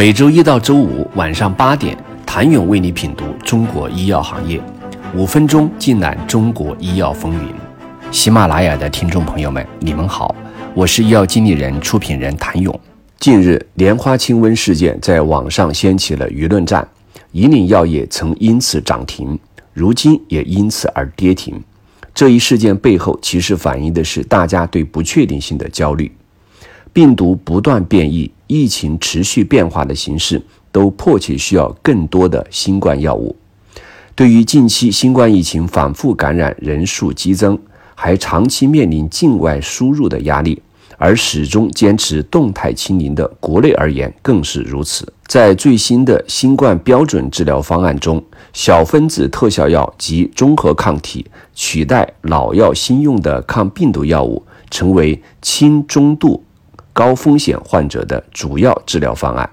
每周一到周五晚上八点，谭勇为你品读中国医药行业，五分钟尽览中国医药风云。喜马拉雅的听众朋友们，你们好，我是医药经理人、出品人谭勇。近日，莲花清瘟事件在网上掀起了舆论战，以岭药业曾因此涨停，如今也因此而跌停。这一事件背后，其实反映的是大家对不确定性的焦虑。病毒不断变异，疫情持续变化的形势，都迫切需要更多的新冠药物。对于近期新冠疫情反复感染人数激增，还长期面临境外输入的压力，而始终坚持动态清零的国内而言，更是如此。在最新的新冠标准治疗方案中，小分子特效药及中和抗体取代老药新用的抗病毒药物，成为轻中度。高风险患者的主要治疗方案。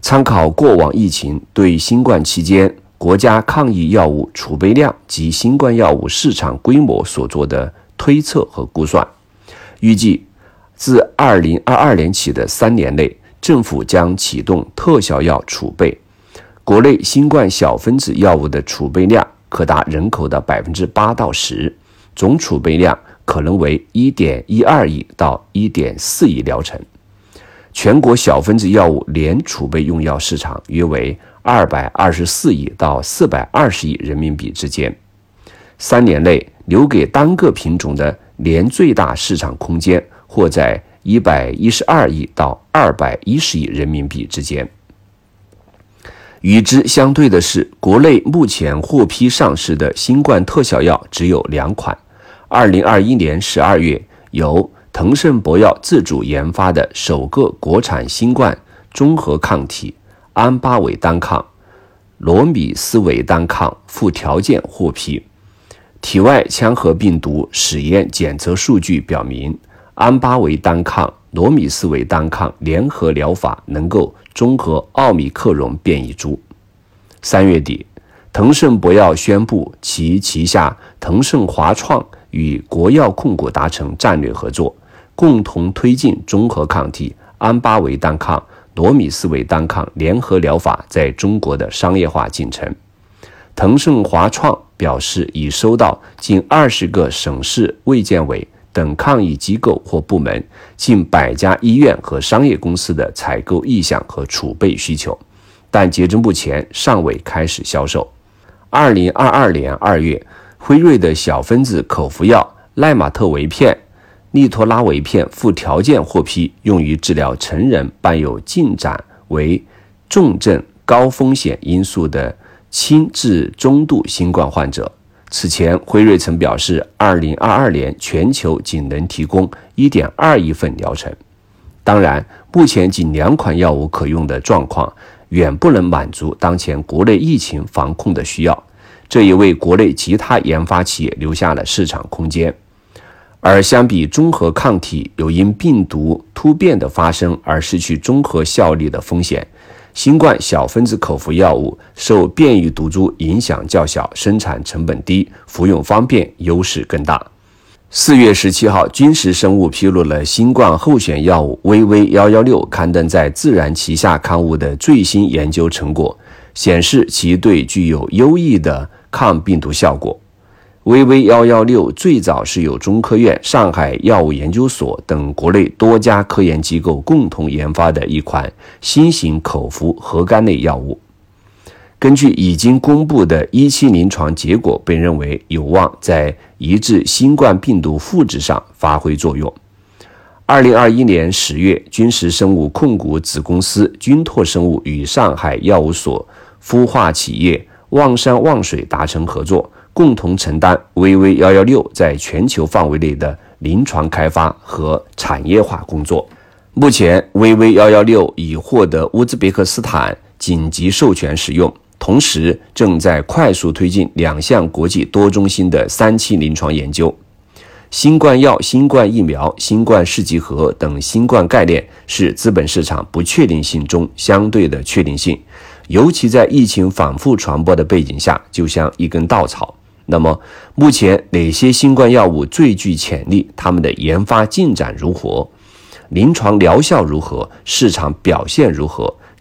参考过往疫情对新冠期间国家抗疫药物储备量及新冠药物市场规模所做的推测和估算，预计自二零二二年起的三年内，政府将启动特效药储备，国内新冠小分子药物的储备量可达人口的百分之八到十，总储备量。可能为一点一二亿到一点四亿疗程，全国小分子药物年储备用药市场约为二百二十四亿到四百二十亿人民币之间。三年内留给单个品种的年最大市场空间或在一百一十二亿到二百一十亿人民币之间。与之相对的是，国内目前获批上市的新冠特效药只有两款。二零二一年十二月，由腾盛博药自主研发的首个国产新冠综合抗体安巴韦单抗、罗米斯韦单抗附条件获批。体外腔合病毒实验检测数据表明，安巴韦单抗、罗米斯韦单抗联合疗法能够中和奥密克戎变异株。三月底，腾盛博药宣布其旗下腾盛华创。与国药控股达成战略合作，共同推进综合抗体安巴韦单抗、罗米斯韦单抗联合疗法在中国的商业化进程。腾盛华创表示，已收到近二十个省市卫健委等抗疫机构或部门、近百家医院和商业公司的采购意向和储备需求，但截至目前尚未开始销售。二零二二年二月。辉瑞的小分子口服药奈玛特韦片、利托拉韦片附条件获批，用于治疗成人伴有进展为重症、高风险因素的轻至中度新冠患者。此前，辉瑞曾表示，2022年全球仅能提供1.2亿份疗程。当然，目前仅两款药物可用的状况，远不能满足当前国内疫情防控的需要。这也为国内其他研发企业留下了市场空间，而相比综合抗体有因病毒突变的发生而失去综合效力的风险，新冠小分子口服药物受变异毒株影响较小，生产成本低，服用方便，优势更大。四月十七号，君实生物披露了新冠候选药物 VV 幺幺六刊登在《自然》旗下刊物的最新研究成果，显示其对具有优异的。抗病毒效果，VV 幺幺六最早是由中科院、上海药物研究所等国内多家科研机构共同研发的一款新型口服核苷类药物。根据已经公布的一期临床结果，被认为有望在抑制新冠病毒复制上发挥作用。二零二一年十月，军实生物控股子公司军拓生物与上海药物所孵化企业。望山望水达成合作，共同承担 VV 幺幺六在全球范围内的临床开发和产业化工作。目前，VV 幺幺六已获得乌兹别克斯坦紧急授权使用，同时正在快速推进两项国际多中心的三期临床研究。新冠药、新冠疫苗、新冠试剂盒等新冠概念是资本市场不确定性中相对的确定性。尤其在疫情反复传播的背景下，就像一根稻草。那么，目前哪些新冠药物最具潜力？他们的研发进展如何？临床疗效如何？市场表现如何？